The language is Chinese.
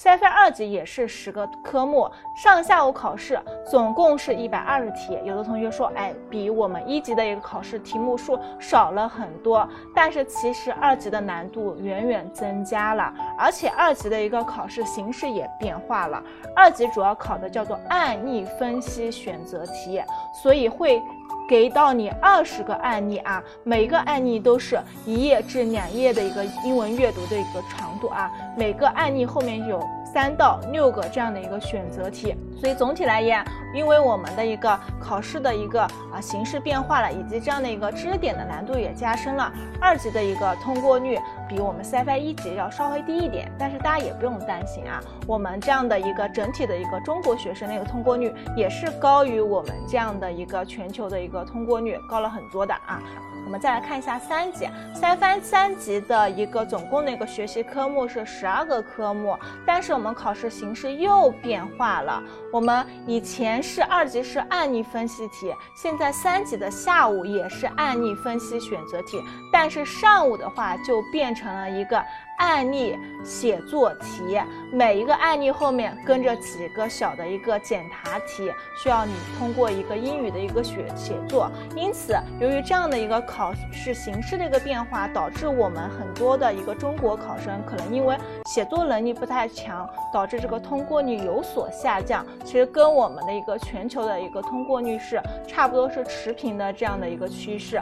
CFA 二级也是十个科目，上下午考试总共是一百二十题。有的同学说，哎，比我们一级的一个考试题目数少了很多。但是其实二级的难度远远增加了，而且二级的一个考试形式也变化了。二级主要考的叫做案例分析选择题，所以会。给到你二十个案例啊，每个案例都是一页至两页的一个英文阅读的一个长度啊，每个案例后面有。三到六个这样的一个选择题，所以总体来言，因为我们的一个考试的一个啊形式变化了，以及这样的一个知识点的难度也加深了，二级的一个通过率比我们 CFA 一级要稍微低一点，但是大家也不用担心啊，我们这样的一个整体的一个中国学生的一个通过率也是高于我们这样的一个全球的一个通过率高了很多的啊。我们再来看一下三级，三番三级的一个总共的一个学习科目是十二个科目，但是我们考试形式又变化了。我们以前是二级是案例分析题，现在三级的下午也是案例分析选择题，但是上午的话就变成了一个。案例写作题，每一个案例后面跟着几个小的一个简答题，需要你通过一个英语的一个写写作。因此，由于这样的一个考试形式的一个变化，导致我们很多的一个中国考生可能因为写作能力不太强，导致这个通过率有所下降。其实跟我们的一个全球的一个通过率是差不多是持平的这样的一个趋势。